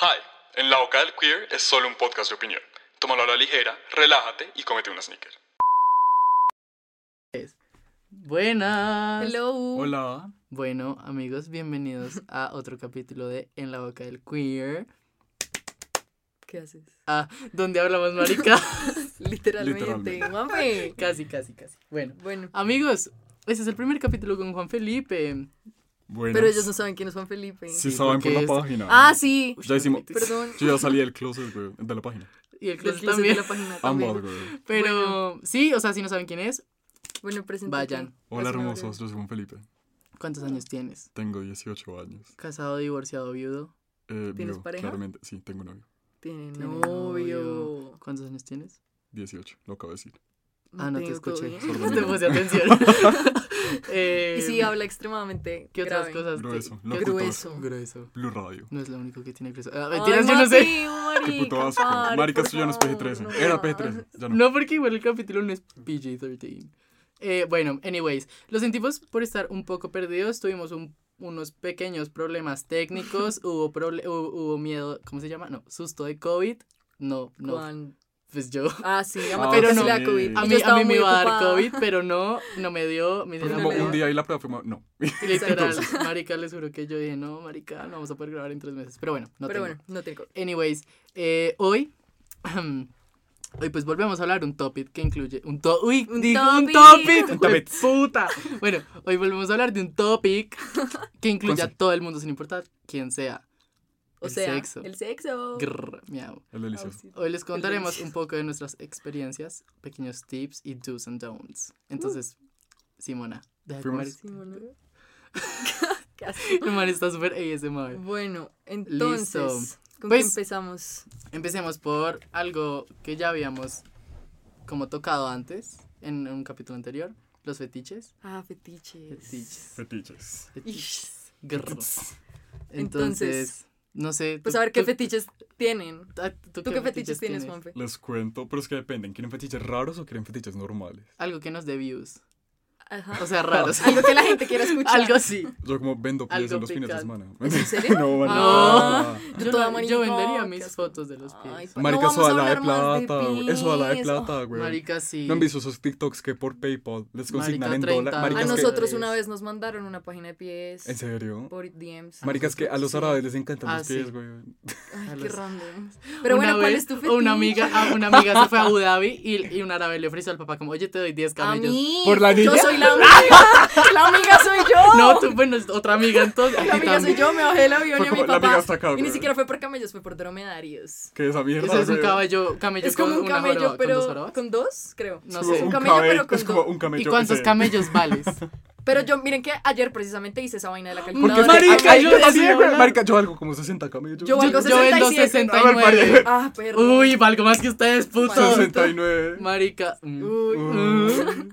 Hi, en La Boca del Queer es solo un podcast de opinión. Tómalo a la ligera, relájate y cómete una sneaker. Buenas. Hello. Hola. Bueno, amigos, bienvenidos a otro capítulo de En la boca del queer. ¿Qué haces? Ah, donde hablamos marica. Literalmente, Literalmente. mami. casi, casi, casi. Bueno, Bueno, amigos, este es el primer capítulo con Juan Felipe. Buenas. pero ellos no saben quién es Juan Felipe. Sí Sí, saben por la es- página. Ah, sí. Ya hicimos. Perdón. Yo ya salí del closet, güey, de la página. Y el closet closet también. de la página también. Ambas, güey. Pero sí, o sea, si no saben quién es, Bueno, preséntate. Vayan. Hola, hermosos. Yo soy Juan Felipe. ¿cuántos años tienes? Tengo 18 años. Casado, divorciado, viudo. Eh, ¿Tienes vivo, pareja? Claramente, sí, tengo novio. Tiene novio. ¿Cuántos años tienes? 18, lo acabo de decir. Ah, no te escuché. Sordo. te puse atención. Eh, Y sí, habla extremadamente ¿Qué otras grave. cosas? Grueso, ¿Qué- locutor. Grueso. Grueso. Blue Radio. No es lo único que tiene grueso. Ah, Ay, mentiras, yo no sé. Marica, Qué puto asco. pare, Marica, esto ya no es favor, PG-13. no Era más. PG-13. Ya no. No, porque igual el capítulo no es PG-13. Eh, bueno, anyways, lo sentimos por estar un poco perdidos. Tuvimos un- unos pequeños problemas técnicos. hubo, proble- hubo, hubo miedo, ¿cómo se llama? No, susto de COVID. No, no, Juan. Pues yo. Ah, sí, a Ah, Mateo pero no. le da COVID. A mí, a mí me iba a dar. COVID, pero no, no me dio. Me como un día y la prueba fue no. Literal, marica, les juro que yo dije, no, marica, no vamos a poder grabar en tres meses. Pero bueno, no Pero tengo. bueno, no COVID. Anyways, eh, hoy, hoy pues volvemos a hablar un topic que incluye un to uy, Un digo un topic. topic, Un topic. puta. Bueno, hoy volvemos a hablar de un topic que incluye a todo el mundo sin importar quién sea. O El sea, sexo. el sexo. Grrr, miau. Hoy les contaremos un poco de nuestras experiencias, pequeños tips y do's and don'ts. Entonces, Simona, deja comer. Bueno. Casi. Mi man está súper ASMR. Bueno, entonces, Listo. ¿con Pues- qué empezamos? Empecemos por algo que ya habíamos como tocado antes en un capítulo anterior, los fetiches. Ah, fetiches. Fetiches. Fetiches. Fetiches. Entonces, no sé. Pues tú- a ver qué tú- fetiches tienen. ah, ¿Tú qué fetiches tienes, Juanfe? Les cuento, pero es que dependen. ¿Quieren fetiches raros o quieren fetiches normales? Algo que nos dé views. Ajá. O sea, raros. Algo que la gente quiera escuchar. Algo así. Yo como vendo pies en los fines de semana. ¿En serio? no, man, Ah. no. Yo, toda no- yo vendería mis asco. fotos de los pies. Ay, pa- Marica, no eso a la de plata, güey. Eso da la de plata, güey. Marica, sí. ¿No han visto esos TikToks que por PayPal les consignan Marica, en 30 dólares? A Maricas que- nosotros que- una vez nos mandaron una página de pies ¿En serio? por DMs. Maricas que a los Sí. árabes les encantan Ah, los sí. pies, güey. Ay, a qué random. Pero Una bueno, ¿cuál vez, es tu fetiche? Una amiga, ah, una amiga se fue a Abu Dhabi y, y un árabe le ofreció al papá como, oye, te doy 10 A camellos. ¿Por la niña? La amiga. la amiga soy yo. No, tú, bueno, es otra amiga entonces. La amiga soy yo, me bajé del avión Fue y a mi como, la amiga papá. está acá, y ni siquiera fue por camellos, fue por dromedarios. ¿Qué es esa mierda, Ese es un camello, camello Es como con un una camello, joroba, pero con dos jorobas. con dos, creo. No Es sé. como un camello, pero con es como dos. un camello. ¿Y cuántos camellos vales? Pero yo, miren que ayer precisamente hice esa vaina de la Porque calculadora. es que- Marica, yo yo. Marica, yo valgo como 60 camellos. Yo valgo yo vendo 67. A ver, pare. 69. Ah, perro. Uy, valgo más que ustedes. Bueno. 69. Marica. mm. Uy. Mm.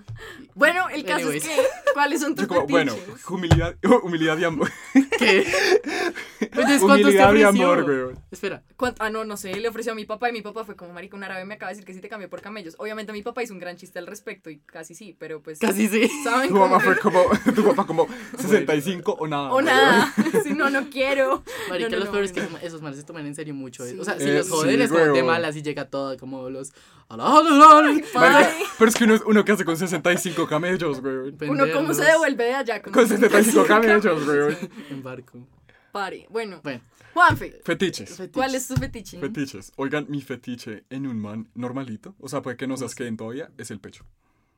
Bueno, el caso Anyways. es que, ¿cuáles son tus Yo como, fetiches? bueno, humildad, humildad y amor. ¿Qué? Entonces, ¿cuántos te Humildad y ofreció? amor, güey. Espera. ¿Cuánto? Ah, no, no sé, le ofreció a mi papá y mi papá fue como, marica, un árabe me acaba de decir que sí te cambió por camellos. Obviamente mi papá hizo un gran chiste al respecto y casi sí, pero pues... Casi sí. ¿Saben Tu mamá fue como, tu papá como 65 o nada. O nada, si no, no quiero. Marica, No, no, los no, peores que no. esos males se toman en serio mucho. eh. Sí. O sea, si Eh, los joden sí, es como de malas y llega todo como los... Marica, pero es que uno, uno que hace con 65 camellos, güey. Uno cómo se devuelve de allá con, Con 75 camellos, güey. En barco. Pare. Bueno, Bueno, Juanfe, Fetiches. ¿cuál es tu fetiche? Fetiches. Oigan, mi fetiche en un man normalito, o sea, puede que no seas que todavía, es el pecho.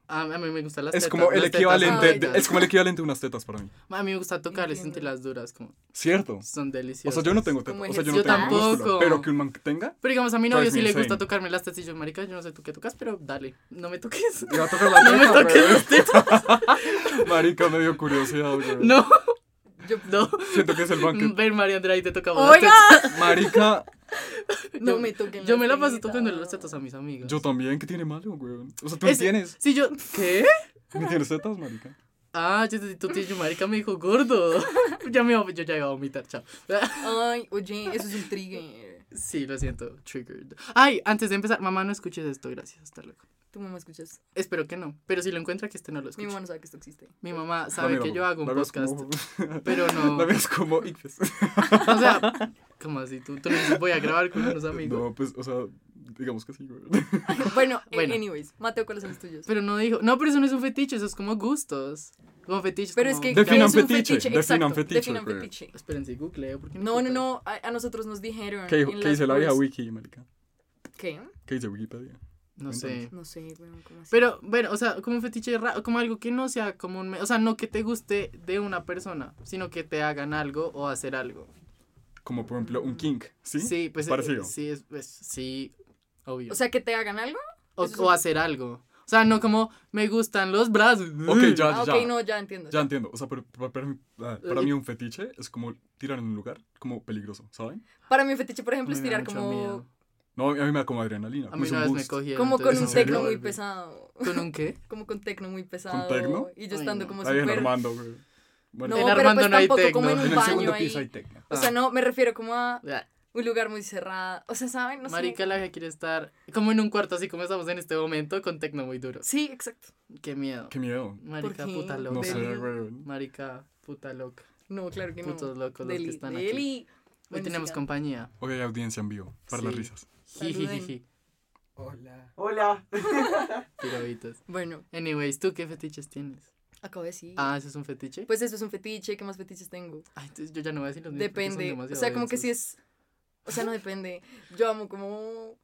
A, a mí me gustan las Es tetas, como el las tetas equivalente, son de- es como el equivalente de unas tetas para mí. A mí me gusta tocarles, Entiendo. sentir las duras, como ¿Cierto? son O deliciosas. sea, yo no tengo tetas, o sea, yo no Yo tengo músculo, tampoco. pero que un man tenga, Pero digamos, a mi novio sí le gusta tocarme las tetas y yo, marica, yo no sé tú qué tocas, pero dale, no me toques. va a tocar la No me toques las tetas. Marica, me dio curiosidad, güey. No, Yo, no. Siento que es el man que... Ven, María Andrea, y te tocamos las ¡Oiga! tetas. Marica, No Yo- me toquen Yo me la paso tocando las tetas a mis amigos. yo también, ¿qué tiene malo, güey? O sea, tú Es- tienes. Sí, yo... ¿Qué? ¿No tienes tetas, marica? Ah, yo, tú tienes, marica, me dijo gordo. ya me, yo ya iba a vomitar, chao. Ay, oye, eso es un trigger. Sí, lo siento, triggered. Ay, antes de empezar, mamá, no escuches esto, gracias, hasta luego. Tu mamá escuchas. Espero que no. Pero si lo encuentra, que este no lo Mi escuche. mamá no sabe que esto existe. Mi mamá No, sabe mira, que yo hago un ves podcast. como- Pero no. La ves como Icfes. O sea, ¿cómo así? ¿Tú, tú no dices, voy a grabar con unos amigos. No, pues, o sea, digamos que sí, güey. Bueno, Bueno. anyways. Mateo, ¿cuáles son los tuyos? Pero no dijo. No, pero eso no es un fetiche, eso es como gustos. Como fetiches. Pero es como- que. Definan ¿qué es un fetiche, definan fetiche, Definan fetiche. Espérense, googleo. porque No, no, no. A, a nosotros nos dijeron. ¿Qué, qué dice la vieja wiki, marica? ¿Qué? ¿Qué dice Wikipedia? No sé. No sé, weón, ¿cómo así? Pero, bueno, o sea, como un fetiche raro, como algo que no sea común, o sea, no que te guste de una persona, sino que te hagan algo o hacer algo. Como, por ejemplo, un kink, ¿sí? Sí, pues eh, Parecido. sí, es, pues, sí, obvio. O sea, que te hagan algo. o, es hacer algo. O sea, no como me gustan los brazos. Ok, ya, Ah, ya. ok, no, ya entiendo. Ya entiendo. O sea, pero, para, para mí, ah, para mí un fetiche es como tirar en un lugar como peligroso, ¿saben? Para mí, un fetiche, por ejemplo, es tirar como. miedo. No, a mí me da como adrenalina. A Como mí una un vez me cogieron. Como con un no tecno sé. muy pesado. ¿Con un qué? Como con tecno muy pesado. tecno? Y yo Ay, estando no. como Ahí en súper. Armando, güey. Bueno, No, En pero Armando pues no hay tampoco como en tecno. un en el baño segundo ahí. piso hay tecno. O sea, no, me refiero como a Ah, un lugar muy cerrado. O sea, ¿saben? No sé. Marica, la que quiere estar como en un cuarto, así como estamos en este momento, con tecno muy duro. Sí, exacto. Qué miedo. Qué miedo. Marica, qué? puta loca. No sé, güey. Marica, puta loca. No, claro que no. Putos locos los que Deli, están aquí. Hoy Bueno, tenemos compañía. Hoy hay audiencia en vivo, para las risas. Hola. Hola. Pirobitos. Bueno, Anyways, ¿tú qué fetiches tienes? acabo de decir. Ah, ¿eso es un fetiche? Pues eso es un fetiche. ¿Qué más fetiches tengo? Ay, entonces yo ya no voy a decir los míos porque son Depende. O sea, como que si es. O sea, no depende. Yo amo como.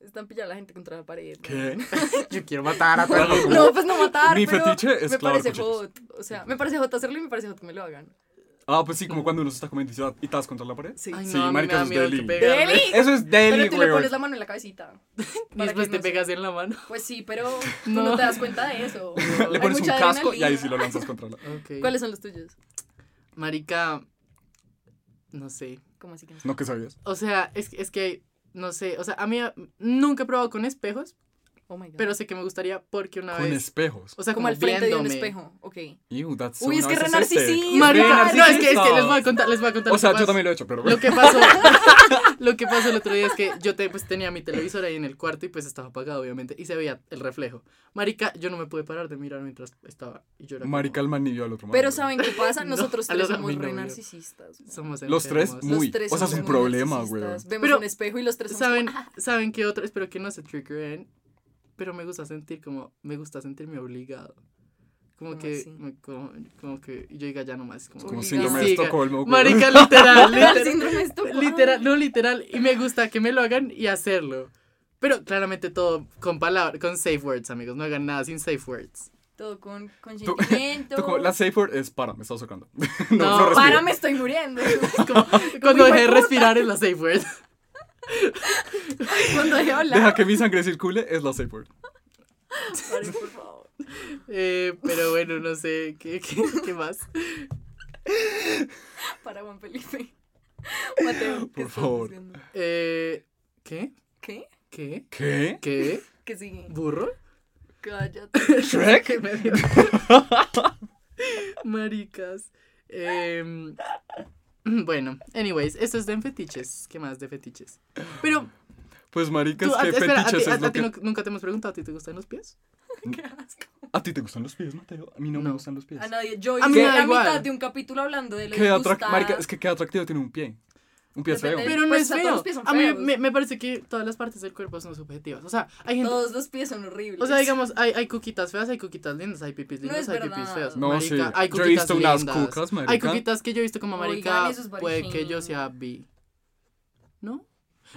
Están pillando a la gente contra la pared. ¿no? ¿Qué? Yo quiero matar a todo el mundo. No, pues no matar. Mi pero fetiche es Me parece hot. O sea, me parece hot hacerlo y me parece hot que me lo hagan. Ah, pues sí, como cuando uno se está comiendo y se da- y te das contra la pared. Sí. Ay, Sí, no, a mí me marica, da eso es miedo que deli. Eso es deli, Pero tú le güey. pones la mano en la cabecita. Y para después que te no se- pegas en la mano. Pues sí, pero tú No. no, te das cuenta de eso. Le Hay pones un mucha casco y ahí adrenalina. sí lo lanzas contra la... Ok. ¿Cuáles son los tuyos? Marica, no sé. ¿Cómo así que no? No, que sabías? O sea, es, es que, no sé, o sea, a mí ah, nunca he probado con espejos, Oh my god. pero sé que me gustaría porque una Con vez... espejos. O sea, como como, al frente de un viéndome. espejo. Ok. Ew, that's so Uy, es que re narcisista. No, es que, es que les voy a contar, les voy a contar. O lo sea, que yo pasó. también lo he hecho, pero... Lo que pasó, lo que pasó el otro día es que yo te, pues, tenía mi televisor ahí en el cuarto y pues estaba apagado, obviamente, y se veía el reflejo. Marica, yo no me pude parar de mirar mientras estaba y yo era como, Marica el manillo al otro Pero ¿saben qué pasa? No, Nosotros a tres los- somos re novio. narcisistas. güey. Somos Los tres, muy. Los tres o sea, es un problema, güey. Vemos un espejo y los tres somos ¿Saben, como. ¿Saben qué otro? Espero que no se triggeren, pero me gusta sentir como, me gusta sentirme obligado. Como ¿Cómo que, me- como, como que yo diga ya nomás. Como, Como síndrome de. Estocolmo. Marica, literal, literal. síndrome de Estocolmo. Literal, no literal. Y me gusta que me lo hagan y hacerlo. Pero claramente todo con palabras, con safe words, amigos. No hagan nada sin safe words. Todo con Tú- consentimiento. tú como, la safe word es para, me estás sacando. no, No, no. Para, me estoy muriendo. Como, cuando dejé de respirar es la safe word. Cuando dejé hablar. Deja que mi sangre circule es la safe word. Por favor. Eh, pero bueno, no sé. ¿Qué, qué, qué más? Para Juan Felipe. Mateo, ¿qué Por favor. Eh, ¿Qué? ¿Qué? ¿Qué? ¿Qué? ¿Qué? ¿Qué sigue? ¿Burro? Cállate. ¿Shrek? Maricas. Em, bueno, anyways, esto es de fetiches. ¿Qué más de fetiches? Pero, Pues maricas, tú, a- ¿qué espera, a ti, fetiches a- es lo a ti que... nu- nunca te hemos preguntado, ¿a ti te gustan los pies? Qué asco. ¿A ti te gustan los pies, Mateo? A mí no, me No. gustan los pies. A nadie. Yo A mí hice me da la igual. mitad de un capítulo hablando de lo Qué atrac-. Marica, es que qué atractivo tiene un pie. Un pie feo. Pero no Pues, es o sea, todos feo. los pies son A mí me, me parece que todas las partes del cuerpo son subjetivas. O sea, hay gente... Todos los pies son horribles. O sea, digamos, hay, hay cuquitas feas, hay cuquitas lindas, hay pipis No lindas, es hay pipis feas. No, marica, sí. hay Yo he visto unas lindas. cucas, marica. Hay cuquitas que yo he visto como Oigan, marica, puede que yo sea bi. ¿No?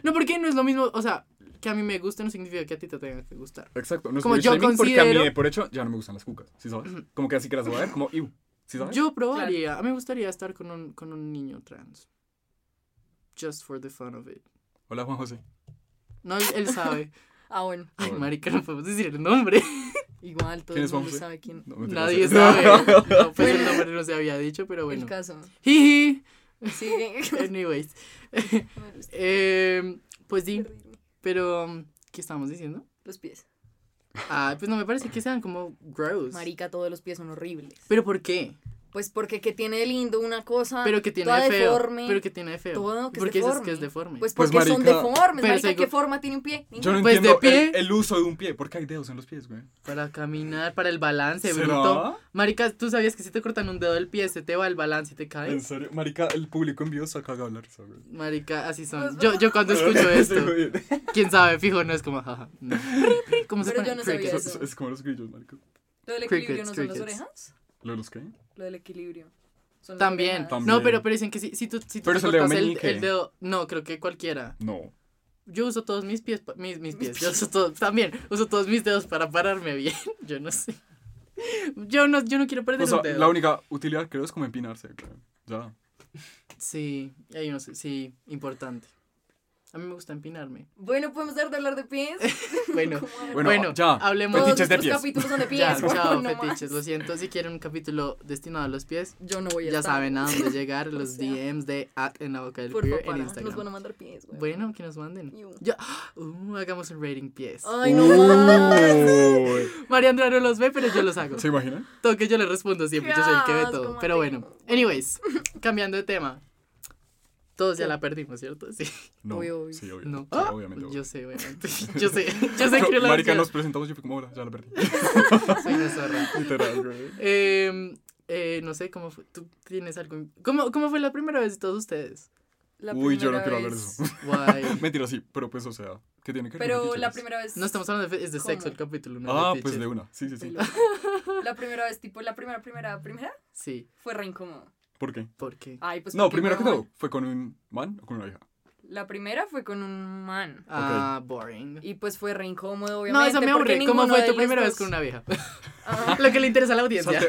No, porque no es lo mismo, o sea, que a mí me guste no significa que a ti te tenga que gustar. Exacto. No es Como yo shaming porque a mí considero- por hecho ya no me gustan las cucas. ¿Sí sabes? Como que así que las voy a ver, como iu. ¿Sí sabes? Yo probaría, a mí me gustaría estar con un, con un niño trans. Just for the fun of it. Hola, Juan José. No, él, sabe. Ah, bueno. Ay, marica, no podemos decir el nombre. Igual, todo ¿Quién el mundo José? sabe quién. No, Nadie sí. sabe. No, pues el nombre no se había dicho, pero bueno. El caso. Jiji. Sigue. Anyways. Eh, pues sí, pero um, ¿qué estábamos diciendo? Los pies. Ah, pues no me parece que sean como gross. Marica, todos los pies son horribles. ¿Pero por qué? Pues porque que tiene de lindo una cosa Pero que tiene toda de feo. deforme. Pero que tiene de feo. Todo que ¿Por qué dices que es deforme? Pues Pues, porque son marica, deformes, pero marica, ¿qué forma tiene un pie? Yo no Pues, de entiendo pie. el, el uso de un pie. ¿Por qué hay dedos en los pies, güey? Para caminar, para el balance, ¿Será? bruto. Marica, ¿tú sabías que si te cortan un dedo del pie se te va el balance y te ¿En caes? serio? Marica, el público en vivo se ha cagado la risa, güey. Marica, así son. Yo, yo cuando escucho esto, quién sabe, fijo, no es como jaja. No. ¿Cómo se Pero pone? yo no sabía eso. Es, como los grillos, marica. ¿Lo del equilibrio Crickets, no son las orejas? ¿Lo de los qué? Lo del equilibrio. Son También. No, pero, pero dicen que si, si tú, si tú Pero te es el dedo cortas el, dedo. No, creo que cualquiera. No. Yo uso todos mis pies, mis, mis pies. Yo uso todo, también uso todos mis dedos para pararme bien. Yo no sé. Yo no, yo no quiero perder O sea, un dedo. la única utilidad creo es como empinarse, güey. Ya. Sí, hay unos, sí, importante. A mí me gusta empinarme. Bueno, podemos dejar de hablar de pies. Bueno. Bueno, bueno, ya. hablemos Fetiches de pies. capítulos son de pies. Ya, chao, no fetiches. más. Lo siento, si quieren un capítulo destinado a los pies, Yo no voy a ya estar. saben a dónde llegar, los sea. DMs de at en la boca del Por queer en nos van a Instagram. mandar pies, güey. Bueno, que nos manden. Ya, uh, hagamos un rating pies. Ay, no. María Andrea no los ve, pero yo los hago. ¿Se imaginan? Todo que yo le respondo siempre, yo soy el que ve todo. Pero bueno, anyways, cambiando de tema. Todos ya la perdimos, ¿cierto? Sí. No. Obvio, obvio. Sí, obvio. No. Sí, Ah, obviamente. Yo sé, obviamente. Yo sé, yo sé que la Marica, ya- nos presentamos y fue como, hola, ya la perdí. soy una zorra. Literal, güey. Eh, eh, no sé cómo fue. ¿Tú tienes algo? ¿Cómo, ¿Cómo fue la primera vez de todos ustedes? La Uy, yo no quiero hablar de eso. Guay. Mentira, sí, pero pues, o sea, ¿qué tiene que ver? con Pero la primera vez. No estamos hablando de, es de sexo el capítulo, no Ah, de pues de una. Sí, sí, sí. La primera vez, tipo, la primera, primera, primera Sí, fue re incómodo. ¿Por qué? porque. Ay, pues No, primero que todo, ¿fue con un man o con una vieja? La primera fue con un man. Ah, boring. Y pues fue re incómodo, No, obviamente. eso me aburre. ¿Cómo fue tu primera vez dos- con una vieja? Lo que le interesa a la audiencia.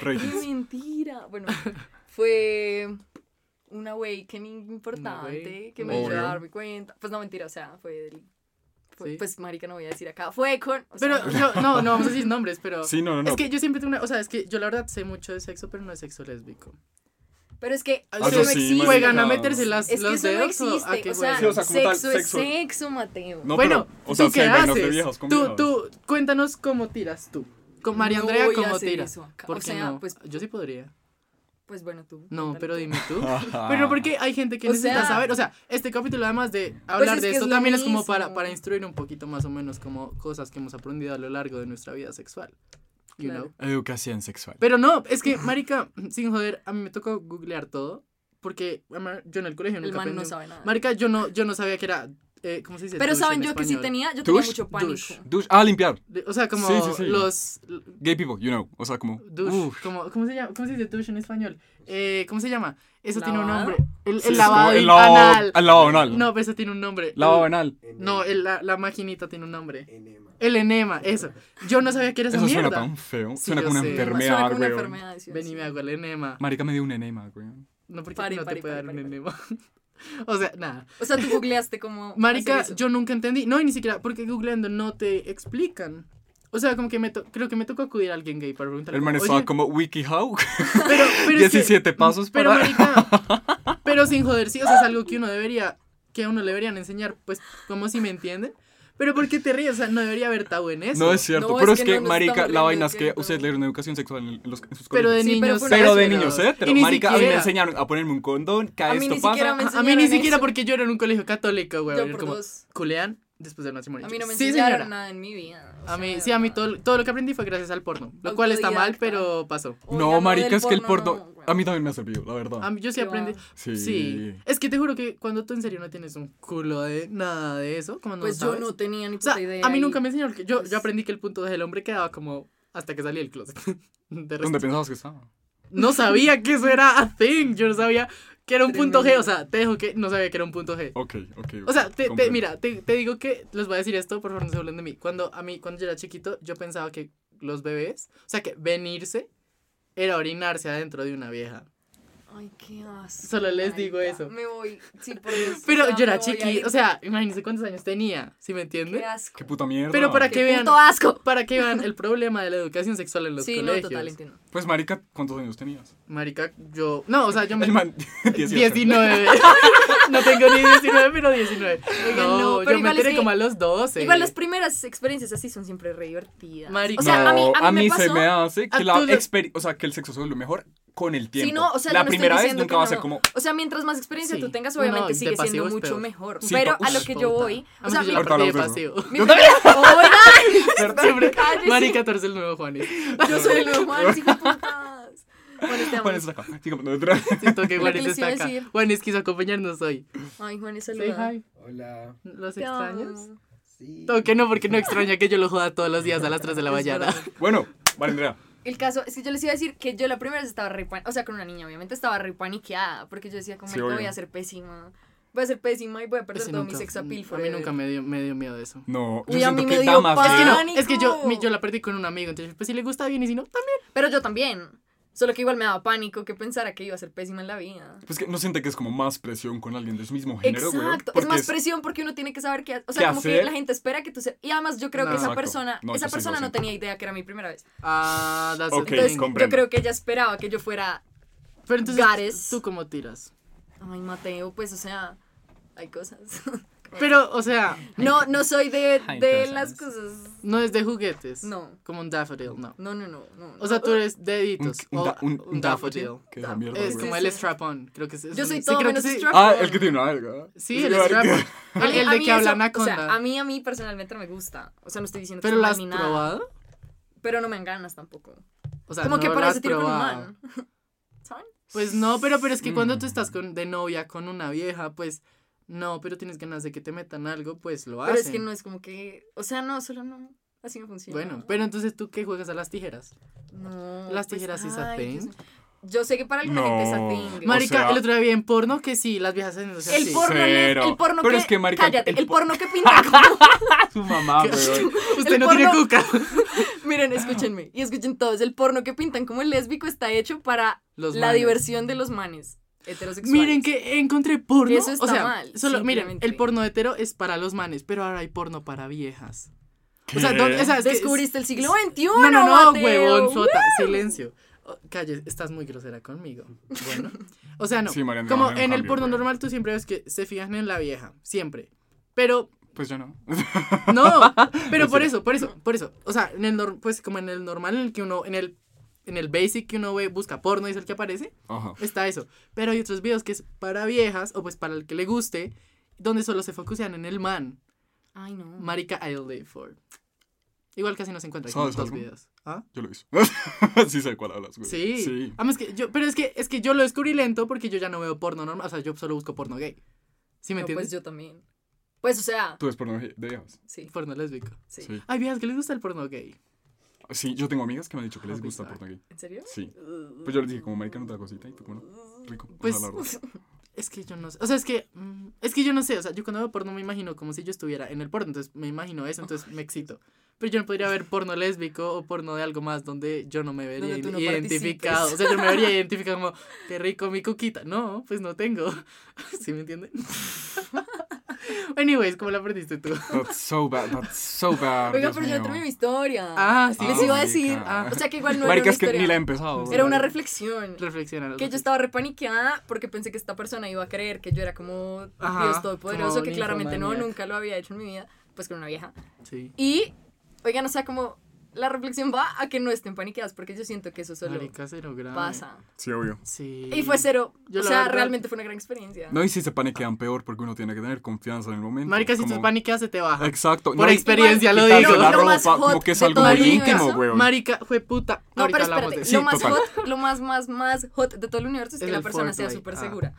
¡Qué mentira! Bueno, fue un awakening importante que me hizo Obvio. darme cuenta. Pues no, mentira, o sea, fue del... fue- Sí. Pues, marica, no voy a decir acá. Fue con... o Pero sea, yo, no, no vamos a decir nombres, pero. Sí, no, no, no. Es que yo siempre tengo una. O sea, es que yo la verdad sé mucho de sexo, pero no es sexo lésbico. Pero es que Ah, eso yo no sí, existe. ¿Juegan a meterse las, Es que los eso no dedos o a existe. qué O sea, juegan? Sí, o sea, como tal, sexo es sexo. sexo, Mateo. No, bueno, pero, o sea, ¿tú sí qué de haces? viejas tú, tú, cuéntanos cómo tiras tú. Con María No Andrea, ¿cómo tiras? eso acá. ¿Por O sea, no? pues- Yo sí podría. Pues bueno, tú. No, pero tú. dime tú. Pero porque hay gente que O necesita sea- saber. O sea, este capítulo, además de hablar es de esto, es también es como para, para instruir un poquito más o menos como cosas que hemos aprendido a lo largo de nuestra vida sexual. You Claro. know? Educación sexual. Pero no, es que, Marica, sin joder, a mí me tocó googlear todo. Porque yo en el colegio El nunca man no sabe nada. Marica, yo no, yo no sabía que era. Eh, ¿Cómo se dice? Pero saben en yo que sí tenía, yo tenía mucho pánico. douche. Douche. Ah, limpiar. De- O sea, como Sí, sí, sí. los. Gay people, you know. O sea, como. Douche, uf. como, ¿cómo, se llama? ¿Cómo se dice douche en español? Eh, ¿Cómo se llama? Eso tiene un ¿Lavado? nombre. El, el lavado el lavado- anal. El lavado anal. No, pero eso tiene un nombre. Lavado anal. No, el- la, la maquinita tiene un nombre. Enema. El enema, eso. Yo no sabía que era esa Eso suena mierda. tan feo. Sí, suena como una sé. Suena enfermedad, como una güey. enfermedad. sí, Ven y sí. me hago el enema. Marica me dio un enema, güey. No, porque Pare, no pare, te puede pare, dar un enema. o sea, nada. O sea, tú googleaste como. Marica, yo nunca entendí. No, y ni siquiera, porque googleando no te explican. O sea, como que me to- creo que me tocó acudir a alguien gay para preguntarle. El man estaba "Oye, como WikiHow. pero, pero es que- 17 pasos Pero, para. marica, pero sin joder, sí, o sea, es algo que uno debería, que a uno le deberían enseñar, pues, como si me entienden. Pero ¿por qué te ríes? O sea, no debería haber tabú en eso. No es cierto, No, pero es es que que, no nos marica, la vaina es que ustedes le dieron educación sexual en, los, en sus Pero de. Sí, pero niños. una Pero de niños, pero- ¿eh? Pero, marica, a mí me enseñaron a ponerme un condón, que A a mí ni esto siquiera pasa. me A- mí ni siquiera eso. porque yo era en un colegio católico, güey. Yo era por como, dos. culean después del matrimonio. A mí no me sí, enseñaron señora. nada en mi vida. o A mí, sí, a mí todo, todo lo que aprendí fue gracias al porno. Lo cual está mal, pero pasó. No, marica, es que el porno no. A mí también me ha servido, la verdad. A mí, yo sí aprendí. Sí. Sí. Es que te juro que cuando tú en serio no tienes un culo de nada de eso, como no Pues yo no tenía ni O sea, puta idea. a mí y- nunca me enseñaron que yo, pues- yo aprendí que el punto del hombre quedaba como hasta que salí del closet. De ¿Dónde pensabas que estaba? no sabía que eso era a thing. Yo no sabía que era un punto G. O sea, te dejo que no sabía que era un punto G. Ok, ok. O sea, te, te- mira, te, te digo que les voy a decir esto, por favor no se hablen de mí. Cuando a mí, cuando yo era chiquito, yo pensaba que los bebés, o sea, que venirse era orinarse adentro de una vieja. Ay, qué asco. Solo les digo eso. Me voy. Sí, por Dios. Pero yo era me voy a chiqui, ir. o sea, imagínense cuántos años tenía, ¿sí me Qué entiende? asco. Qué puta mierda. Pero para Qué que vean, puto asco. para que vean el problema de la educación sexual en los Sí, no, colegios. total, entiendo. Pues, marica, ¿cuántos años tenías? Marica, yo, no, o sea, yo me El man, 18. 19. no tengo ni 19, pero 19. Oigan, no, no, pero yo me es enteré que- como a los 12. Igual las primeras experiencias así son siempre re divertidas. Marica. O sea, a mí, a mí, me se pasó, me hace a que la tú lo- experi- o sea, que el sexo se vuelve mejor con el tiempo. Sí, no, o sea, la yo no primera vez nunca va a ser como O sea, mientras más experiencia Sí. tú tengas, obviamente sigue siendo mucho peor. mejor. Sí, pero a lo que yo voy, o A sea, mi, yo de de pasivo. mi- Oigan, Siempre. Cállese. Mari 14 el nuevo Juanes. yo soy el nuevo Juan, hijo putas. Bueno, te amo. Juan está acá. Siento que Juanes está acá. decir. Juanes quiso acompañarnos hoy. Ay, Juan, Say saluda. hi. Hola. ¿Los extrañas? Sí. No, que no, porque no extraña que yo lo joda todos los días a las 3 de la mañana. Bueno, vale, Andrea. El caso es que yo les iba a decir que yo la primera vez estaba re o sea, con una niña, obviamente estaba re paniqueada, porque yo decía, como, Sí, "Marica, obvio. voy a ser pésima. Voy a ser pésima y voy a perder Ese todo nunca- mi sex appeal a forever". mí nunca me dio, me dio miedo de eso. No, yo Uy, a mí que me dio más paz. Es que miedo. no, Pánico. es que yo, mi- yo la perdí con un amigo, entonces pues si le gusta bien y si no, también. Pero yo también. Solo que igual me daba pánico que pensara que iba a ser pésima en la vida. Pues que no siente que es como más presión con alguien de su mismo género, güey. Exacto, es más presión porque uno tiene que saber qué, o sea, ¿Qué como que hacer? la gente espera que tú se... Y además yo creo No. que esa Exacto. persona, No, esa persona no tenía idea que era mi primera vez. Ah, that's Ok, the Entonces, comprendo. yo creo que ella esperaba que yo fuera, Pero entonces, Gares. ¿tú cómo tiras? ay, Mateo, pues, o sea, hay cosas. Pero, o sea, No, no soy de, de las cosas. no es de juguetes. No. Como un daffodil, no. No, no, no, no. O sea, tú eres un, deditos. un, un, un daffodil. ¿Qué es Sí, como sí. el strap-on, creo que es. Yo soy sí, todo que menos sí. strap Ah, el que tiene una verga. Sí, el. A El, el de que habla eso, Anaconda. O sea, a mí, a mí personalmente no me gusta. O sea, no estoy diciendo que ¿Pero lo mal has nada. probado? Pero no me dan ganas tampoco. O sea, Como no que para tiro con un man. ¿Saben? Pues no, pero, pero es que cuando tú Mm. estás con, de novia con una vieja, pues no, pero tienes ganas de que te metan algo, pues lo hacen. Pero es que no es como que. O sea, no, solo no. Así no funciona. Bueno, pero entonces tú qué juegas a las tijeras. No. las pues, tijeras thing. Dios mío. Yo sé que para alguna No. gente es a thing. Marica, sea- el otro día vi en porno que sí, las viejas hacen el así. porno, Cero. el porno Pero que, es que, marica, cállate, el el, po- porno que pinta como, Su mamá, weón. Usted el no tiene porno- cuca. miren, escúchenme, y escuchen todos, el porno que pintan como el lésbico está hecho para Los la manes. diversión de los manes heterosexuales. Miren que encontré porno. Eso está o sea, mal, solo, miren, el porno hetero es para los manes, pero ahora hay porno para viejas. ¿Qué? O sea, ¿dónde- o sea, es que- Descubriste el siglo XXI, No, no, no, Mateo. huevón, sota, silencio. Oh, Calle, estás muy grosera conmigo. Bueno. O sea, no. Sí, Mariana, como en el porno normal tú siempre ves que se fijan en la vieja, siempre. Pero Pues yo no. no, pero Es por eso, por eso, por eso. O sea, en el nor- pues como en el normal en el que uno en el en el basic que uno ve, busca porno y es el que aparece, Ajá. está eso. Pero hay otros videos que es para viejas o pues para el que le guste, donde solo se focusean en el man. Ay, no. Marica, I live for. Igual casi no se encuentra aquí ¿Sabes dos algo? videos. ¿Ah? Yo lo hice. sí sé cuál hablas, güey. Sí. Sí. Además que yo, pero es que es que yo lo descubrí lento porque yo ya no veo porno normal, o sea, yo solo busco porno gay. ¿Sí me No, entiendes? pues yo también. Pues, o sea, Tú ves porno de viejas. sí, Porno lésbico. sí. Sí. Hay viejas que les gusta el porno gay. Sí, yo tengo amigas que me han dicho que les gusta porno gay. ¿En serio? Sí. Pues yo les dije, como marica, no da cosita y tú, como no. Rico. Pues es que yo no sé, o sea, es que mm, es que yo no sé, o sea, yo cuando veo porno me imagino como si yo estuviera en el porno, entonces me imagino eso, entonces me excito. Pero yo no podría ver porno lésbico o porno de algo más donde yo no me vería tú no identificado. O sea, yo me vería identificado como, qué rico mi cuquita. No, pues no tengo. ¿Sí me entienden? Anyways, ¿cómo la perdiste tú? That's so bad, that's so bad. Oiga, Dios pero yo mío. terminé mi historia. Ah, sí. Les Ah, iba a marica. decir. Ah. O sea, que igual no Marica, era es una que historia. ni la he empezado. Era una reflexión. Reflexiona. Que yo estaba repaniqueada porque pensé que esta persona iba a creer que yo era como Ajá, Dios todopoderoso, que claramente no, nunca lo había hecho en mi vida, pues con una vieja. Sí. Y, oigan, o sea, como la reflexión va a que no estén paniqueadas porque yo siento que eso solo Marica, cero grave. pasa. Sí, obvio. Sí. Y fue cero. Yo o la sea, verdad- realmente fue una gran experiencia. No, y si se paniquean peor porque uno tiene que tener confianza en el momento. Marica, si como- tú paniqueas se te baja. Exacto. Por no, y- experiencia lo quitarse digo. la Lo más ropa, hot como que es de algo todo muy íntimo, weón. Marica, fue puta. No, Ahorita pero hablamos espérate, de Sí, lo más total. hot, lo más, más, más hot de todo el universo es, Es que la el persona sea foreplay. súper Ah. segura.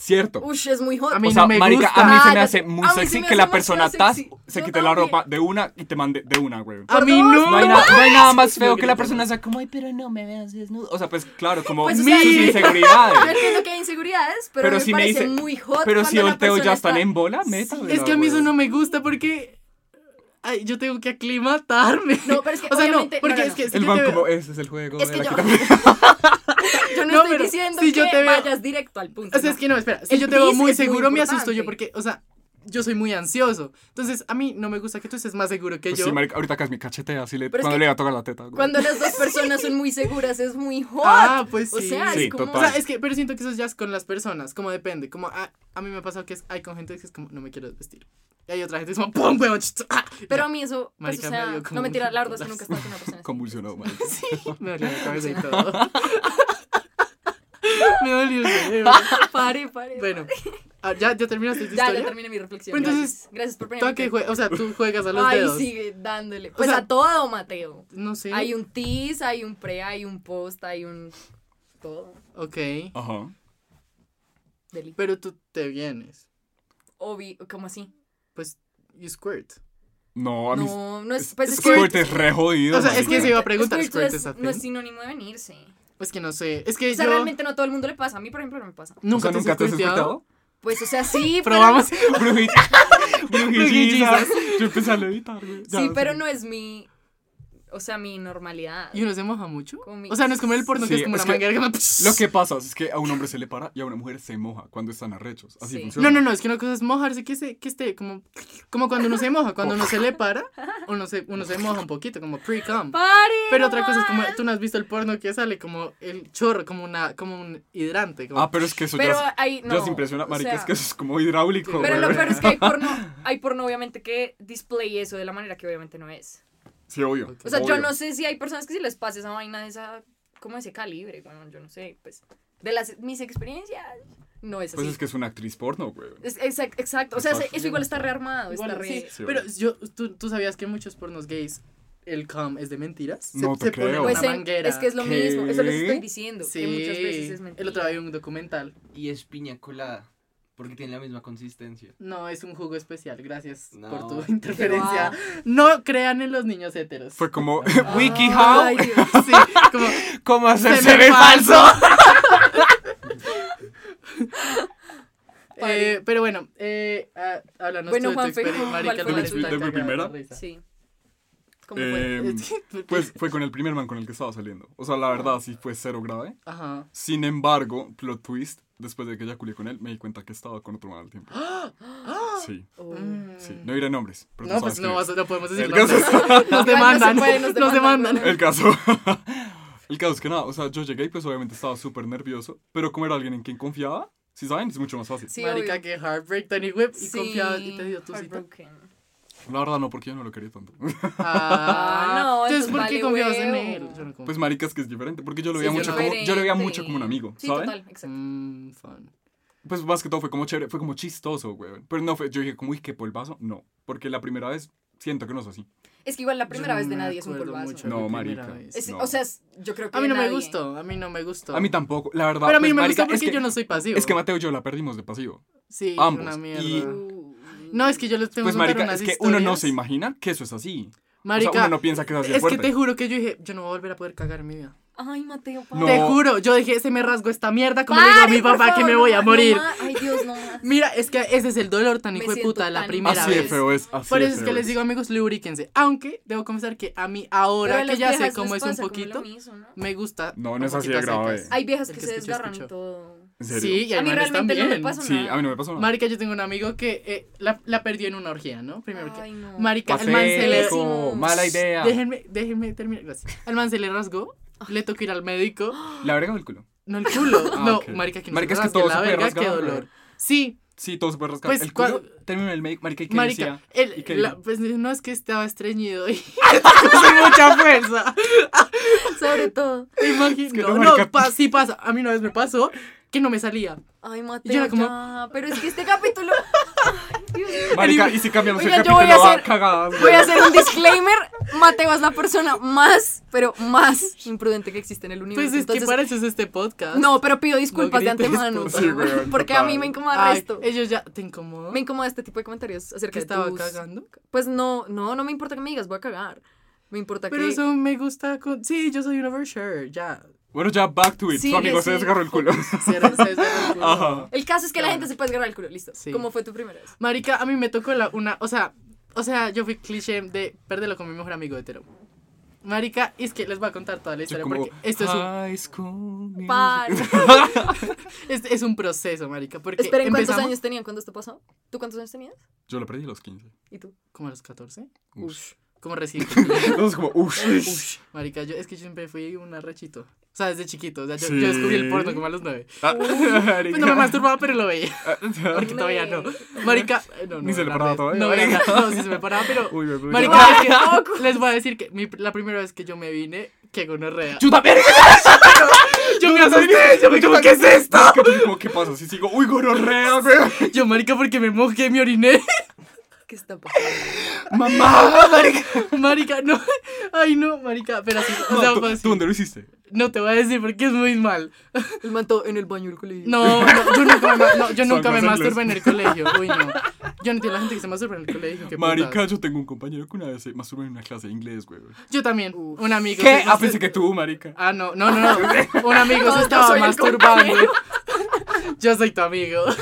Cierto. Ush, es muy hot. A mí o sea, no me marica, gusta. a mí se me Cállate. hace muy A mí se sexy me que la persona tas sexy. se Yo quite la también. ropa de una y te mande de una, weón. A mí no. No hay, na- no hay nada más feo que la persona sea como, ay, pero no me veas desnudo. O sea, pues claro, como Pues, o sus sea, sí. inseguridades. Yo entiendo que hay inseguridades, pero, Pero me si me parece dice- muy hot. Pero si cuando la volteo ya persona están está- en bola, métamela, Es que a mí eso no me gusta porque. Ay, yo tengo que aclimatarme. No, pero es que o sea, no, obviamente. porque no, no, es que si El te veo- como, ese es el juego Es de que la yo- Yo no, No, estoy pero diciendo si que yo te veo- vayas directo al punto. O sea, es que no, espera. Si El yo te veo muy seguro, me asusto yo porque, o sea, yo soy muy ansioso. Entonces, a mí no me gusta que tú estés más seguro que Pues yo. sí, marica, ahorita es mi cachetea, así le, cuando que le iba a tocar la teta. güey. Cuando las dos personas son muy seguras, es muy hot. ah, pues o sí. sea, Sí, es como. O total. sea, es que, pero siento que eso ya es con las personas, como depende. Como a, a mí me ha pasado que es, hay con gente que es como, no me quiero vestir. Y hay otra gente que es como, ¡pum, huevón! ah, Pero ya. a mí eso, pues, Marica, o me sea, como no mentira, un la verdad es que nunca he estado con una persona así. Convulsionado, marica. Me dolió la cabeza y todo. me dolió el cerebro. Pare, pare. Bueno, ah, ¿ya, ya terminaste tu ya, historia. ya terminé mi reflexión. Pero entonces, gracias. Gracias por ¿Tú a ponerme. qué jue- O sea, tú juegas a los Ay, dedos. sigue dándole. Pues sea- a todo, Mateo. No sé. Hay un tease, hay un pre, hay un post, hay un. Todo. Ok. Ajá. Deli. Pero tú te vienes. Obvio, ¿cómo así? Pues, you squirt. No, a mí. No, no es. es- Pues es Squirt es re jodido. O sea, es que se iba a preguntar, Squirt squirt es- no es sinónimo de venirse. Pues que no sé. Es que O sea, yo realmente no a todo el mundo le pasa. A mí, por ejemplo, no me pasa. O nunca sea, te nunca te has escuchado. Pues, o sea, sí, pero- Probamos. Brujillizas. Brujillizas. Yo empecé a levitar, güey. Sí, pero no es mi. O sea, mi normalidad. ¿Y uno se moja mucho? Mi- O sea, no es como el porno que es como es una que manguera que. Lo que pasa es que a un hombre se le para y a una mujer se moja cuando están arrechos. Así Sí. funciona. No, no, no, es que una cosa es mojarse que, se, que esté como, como cuando uno se moja, cuando uno se le para, uno se, uno se moja un poquito, como pre-cum. Pero otra cosa es como, tú no has visto el porno que sale como el chorro, como una, como un hidrante. Como, Ah, pero es que eso Pero ya, hay. ya impresionante, o marica. sea, es que eso es como hidráulico, Pero lo peor es que hay porno, hay porno obviamente que display eso de la manera que obviamente no es. Sí, obvio. O sea, yo no sé si hay personas que si les pasa esa vaina de esa, como ese calibre, bueno, yo no sé, pues, de las, mis experiencias, no es así. Pues es que es una actriz porno, güey. Es- exact- exacto, o sea, eso igual está rearmado, Igual, está re... sí, Sí, pero yo, ¿tú, tú sabías que en muchos pornos gays el cum es de mentiras. No te ponen creo. Pues una en- manguera. es que es lo ¿Qué? mismo, eso les estoy diciendo, Sí, que muchas veces es mentira. el otro día vi un documental. Y es piña colada. Porque tiene la misma consistencia. No, es un jugo especial. Gracias No. por tu interferencia. No crean en los niños heteros. Fue como. Dios. Sí, como ¿Cómo hacer Se me ser falso? Eh, pero bueno, eh, ah, háblanos Bueno, tú de tu experiencia. ¿De mi primera? Sí. ¿Cómo fue? Eh, que- Pues fue con el primer man con el que estaba saliendo. O sea, la verdad sí fue cero grave. Ajá. Sin embargo, plot twist, después de que eyaculé con él, me di cuenta que estaba con otro man al tiempo. Sí, Oh. Sí. No diré nombres. Pero No, pues no, vas- no podemos decir nombres. Nos no demandan. puede, nos Nos demandan, el caso. El caso es que nada, o sea, yo llegué y pues obviamente estaba súper nervioso, pero como era alguien en quien confiaba, si saben, es mucho más fácil. Sí, Marica, obvio. que heartbreak, Tony Whip. Y Sí, confiabas y te dio tu cita. La verdad no, porque yo no lo quería tanto. Ah, no, entonces entonces ¿por qué vale confías en él? No. Pues marica, es que es diferente, porque yo lo veía mucho como, yo lo veía mucho como un amigo, Sí, ¿saben? total, exacto. Mm, fun. Pues más que todo fue como chévere, fue como chistoso, güey. Pero no fue, yo dije como, uy, qué polvazo. No, porque la primera vez siento que no es así. Es que igual la primera Yo vez de no nadie es un polvazo. No, marica. Es- No. O sea, es- yo creo que A mí no me gustó, a mí no me gustó. A mí tampoco, la verdad. Pero a mí pues, no me marica, gustó porque es que, yo no soy pasivo. Es que Mateo y yo la perdimos de pasivo. Sí, ambos. una mierda. Y- No, es que yo les tengo Pues que marica, unas es que uno no se imagina que eso es así. Marica, o sea, uno no piensa que es así es que te juro que yo dije, yo no voy a volver a poder cagar en mi vida. Ay, Mateo, No. Te juro, yo dije, se me rasgó esta mierda, como le digo a mi papá que me voy a no morir. Ay, Dios, no más. Mira, es que ese es el dolor tan Me hijo de puta la primera Así de vez. feo es, así Por eso es que les digo, amigos, lubriquense. Aunque debo confesar que a mí ahora que ya sé cómo es un poquito, lo mismo, ¿no? me gusta. No, no es así de grave. Hay viejas que que se desgarran todo. ¿En serio? Sí, y A mí realmente no me pasó Sí, nada. a mí no me pasó nada. Marica, yo tengo un amigo que eh, la, la perdió en una orgía, ¿no? Primero que. Ay, no. Marica, el man se le. Mala idea. Déjenme, déjenme terminar. Gracias. Al man se le rasgó, le tocó ir al médico. ¿La verga o el culo? No el culo. Ah, no, ok. marica, que no Marica, se es que todo la se puede verga, qué rasgar, dolor. güey. Sí, Sí, todo se puede rascar. Pues, el culo, en el make, marica, ¿y qué marica, decía? el- ¿Y qué la- pues no es que estaba estreñido y con mucha fuerza. Sobre todo. Imagino. que no, no, marica. pa- sí pasa. A mí una vez me pasó que no me salía. Ay, Yo Mateo, era como- ya. Pero es que este capítulo... Ay, Dios mío. Marica, y si cambiamos el yo capítulo voy a hacer- cagadas. Voy a hacer un disclaimer. Mateo es la persona más, pero más imprudente que existe en el universo. Pues es que Entonces, para eso es este podcast. No, pero pido disculpas de grites, antemano. por Sí, weón, porque a mí total. me incomoda Ay, esto. ellos ya te incomodó. Me incomoda este tipo de comentarios acerca que de estaba tus- cagando. Pues no, no, no me importa que me digas, voy a cagar. Me importa Pero que... eso me gusta con... Sí, yo soy una overshare, ya. Bueno, ya back to it. Sí, Su amigo que se sí. desgarró el culo. Cierra- se desgarra el culo. Ajá. El caso es que la gente se puede desgarrar el culo, listo. Sí. ¿Cómo fue tu primera vez? Marica, a mí me tocó la, una, o sea, o sea, yo fui cliché de perderlo con mi mejor amigo hetero. Marica, es que les voy a contar toda la Yo historia como, porque esto es un, es, es un proceso, marica, porque Esperen, ¿cuántos empezamos años tenían cuando esto pasó? ¿Tú cuántos años tenías? Yo lo perdí a los 15. ¿Y tú? como a los 14, Ush. Como recién. Entonces como, ush. marica, yo es que yo siempre fui un arrechito. O sea, desde chiquito, o sea, yo, Sí. yo descubrí el porno como a los 9. Ah, Pues no me masturbaba, pero lo veía. marica. Porque todavía no. Marica, eh, no, no. Ni se le paraba todavía, No, marica. no, sí se me paraba, pero. Uy, me Marica, es que les voy a decir que mi- la primera vez que yo me vine, que gonorrea. ¡Yo también! Yo me asusté, yo me como, ¿qué es esto? ¿qué pasa? Si sigo, uy, gororrea, güey. Yo, marica, porque me mojé, me oriné. ¿Qué está pasando? Mamá, marica. Marica, no. Ay, no, marica, pero así. O sea, ¿Tú, pues, ¿Tú dónde lo hiciste? no te voy a decir porque es muy mal. El manto en el baño del colegio. No, no, yo nunca me, no, yo nunca me cosas masturbé en el colegio. Uy, no. Yo no entiendo la gente que se masturba en el colegio. ¿qué Marica, putas? yo tengo un compañero que una vez se masturbó en una clase de inglés, güey. Yo también. Uf. Un amigo. ¿Qué? Ah, pensé que tú, marica. Ah, no, no, no, no. Un amigo No, se estaba masturbando. Yo soy tu amigo.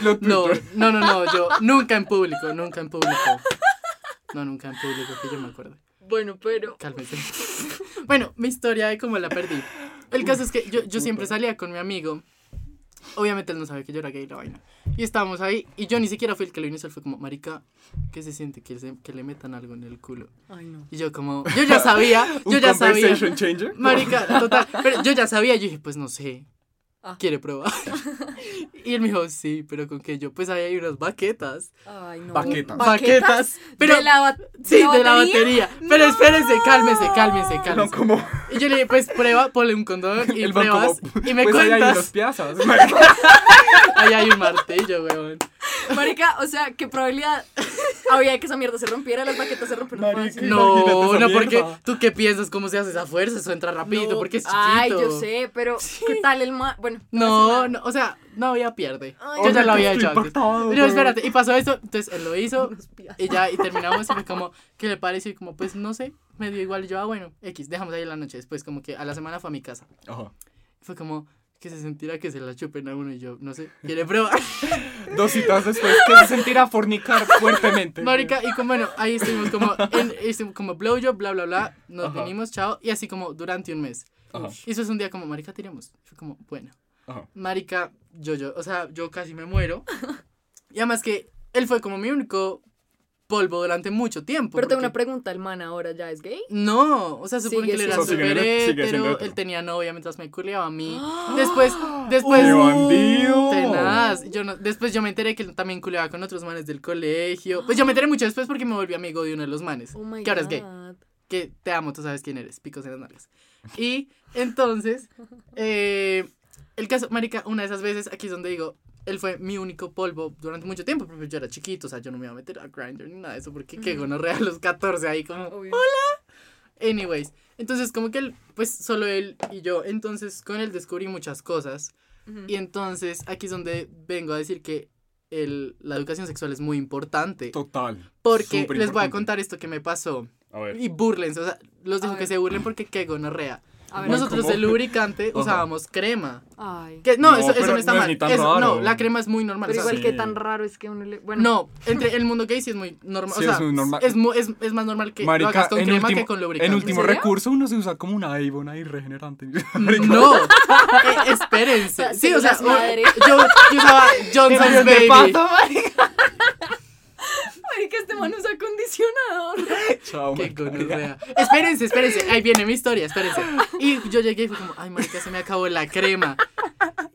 No, no, no, no, yo nunca en público, nunca en público. No, nunca en público, que yo me acuerdo. Bueno, pero. Cálmese. Bueno, mi historia de cómo la perdí. El caso es que yo, yo siempre salía con mi amigo. Obviamente él no sabía que yo era gay, la vaina. Y estábamos ahí, y yo ni siquiera fui el que lo inició, él fue como, marica, ¿qué se siente? Que, se- que le metan algo en el culo. Ay, no. Y yo como, yo ya sabía, yo ¿Un ya sabía. changer? Marica, total. Pero yo ya sabía, yo dije, pues no sé. Ah. ¿Quiere probar? y él me dijo, sí, pero con que yo, pues ahí hay unas baquetas. Ay, no. Baquetas. Baquetas. Pero, ¿De la, sí, de de la batería? Pero espérense, cálmense, cálmense, No, cálmense. como... Y yo le dije, pues prueba, ponle un condón y El pruebas. como... y me pues ahí hay unas cuentas. Ahí hay un martillo, weón. Marica, o sea, ¿qué probabilidad había de que esa mierda se rompiera? Las baquetas se rompen Marica. No, no, porque mierda. tú qué piensas, cómo se hace esa fuerza, eso entra rapidito, No. porque es chiquito. Ay, yo sé, pero ¿qué tal el ma... Bueno, No, no, o sea, no había pierde. Ay, yo ya lo había hecho antes. weón. espérate, y pasó eso, entonces él lo hizo, y ya, y terminamos, y fue como, ¿qué le parece? Y como, pues, no sé, me dio igual, y yo, ah, bueno, X, dejamos ahí la noche, después como que a la semana fue a mi casa. Ajá. Fue como, que se sentirá que se la chupen a uno, y yo, no sé, ¿quiere probar? Dos citas después, que se sentirá fornicar fuertemente. Marica, y como, bueno, ahí estuvimos como, en, estuvimos como blowjob, bla, bla, bla, nos Ajá. vinimos, chao, y así como durante un mes. Ajá. Y eso es un día como, marica, tiremos. Fue como, bueno. Ajá. Marica, yo, yo, o sea, yo casi me muero. Y además que él fue como mi único polvo durante mucho tiempo. Pero tengo una porque- pregunta, ¿el man ahora ya es gay? No, o sea, se supone que él era súper hétero, él tenía novia mientras me culeaba a mí. Después, después... ¡Qué bandido! Tenaz. Yo no, después yo me enteré que él también culeaba con otros manes del colegio. Pues yo me enteré mucho después porque me volví amigo de uno de los manes. Oh my que ahora es gay. Que te amo, tú sabes quién eres. Picos en las nalgas. Y entonces, eh, el caso, marica, una de esas veces, aquí es donde digo, él fue mi único polvo durante mucho tiempo, porque yo era chiquito, o sea, yo no me iba a meter a Grindr ni nada de eso, porque qué gonorrea a los 14 ahí como... Obvio. Anyways, entonces como que él, pues solo él y yo, entonces con él descubrí muchas cosas. Y entonces aquí es donde vengo a decir que el, la educación sexual es muy importante. Total. Porque les voy a contar esto que me pasó. A ver. Y burlense, o sea, los dejo A que ver. se burlen porque qué gonorrea. A ver. Nosotros ¿cómo? de lubricante Ajá. usábamos crema. Ay. Que, no, No, eso, eso no está no es mal. ni tan Eso- no, la crema es muy normal. Pero igual sí. que tan raro es que uno le... Bueno, No, entre el mundo gay sí es muy normal. Sí, o sea, es muy normal. Es, es, es más normal que lo Marica, hagas con en crema último, que con lubricante. en último recurso uno se usa como una Avon ahí regenerante. No, eh, espérense. sea, Sí, o sea, madre. yo, yo usaba Johnson's Baby. Marica, man usa acondicionador. Chao, Qué gonorrea. Espérense, espérense. Ahí viene mi historia, espérense. Y yo llegué y fue como, ay, marica, se me acabó la crema.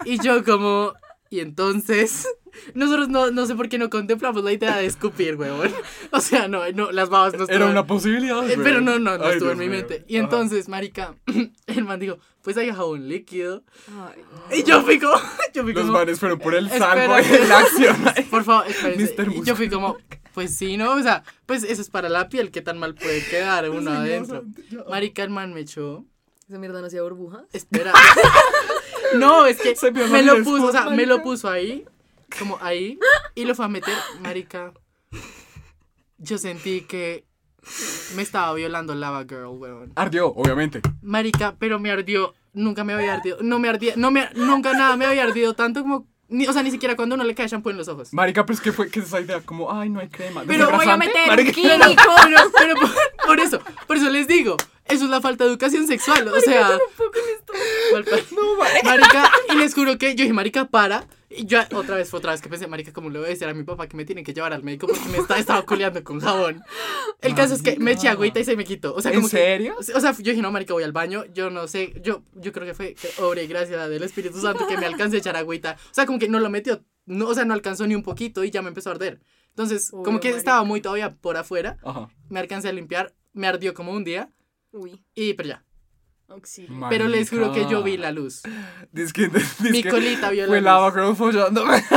Y yo como, y entonces, nosotros no, no sé por qué no contemplamos la idea de escupir, huevón. O sea, no, no, las babas no Era estaban- una posibilidad. Eh, pero no, no, no Ay, estuvo en Dios mi mío. mente. Y Ajá. entonces, marica, el man dijo, pues hay jabón líquido. Ay. Y yo fui como, yo fui Los como, manes fueron por el que- de la acción. por favor, espérense. Mr. Y yo fui como, pues sí, ¿no? O sea, pues eso es para la piel, ¿qué tan mal puede quedar uno adentro? Marica, el man me echó. ¿Esa mierda no hacía burbujas? Espera. No, es que me lo puso, o sea, me lo puso ahí, como ahí, y lo fue a meter, marica. Yo sentí que me estaba violando Lava Girl, weón. Ardió, obviamente. Marica, pero me ardió, nunca me había ardido, no me ardía, no me, nunca nada me había ardido tanto como Ni, o sea, ni siquiera cuando uno le cae shampoo en los ojos. Marica, pero es que fue que esa idea como, ay, no hay crema. Pero voy a meter Marica, químico. Pero, pero por, por eso, por eso les digo, eso es la falta de educación sexual. O sea, ¿cuál pa- marica, y les juro que yo dije, marica, para. Y yo otra vez fue otra vez que pensé, marica, ¿cómo le voy a decir a mi papá que me tiene que llevar al médico porque me está, estaba culeando con jabón? El caso es que me eché agüita y se me quitó. O sea, ¿En como que- serio? o sea, yo dije, no, marica, voy al baño. Yo no sé, yo, yo creo que fue que obra y gracia del Espíritu Santo que me alcancé a echar agüita. O sea, como que no lo metió, no, o sea, no alcanzó ni un poquito y ya me empezó a arder. Entonces, Uy, como que marica. estaba muy todavía por afuera, Ajá. me alcancé a limpiar, me ardió como un día Uy, y pero ya. Auxilio. Pero les juro que yo vi la luz. Mi colita vio Fue la la luz. creo follándome.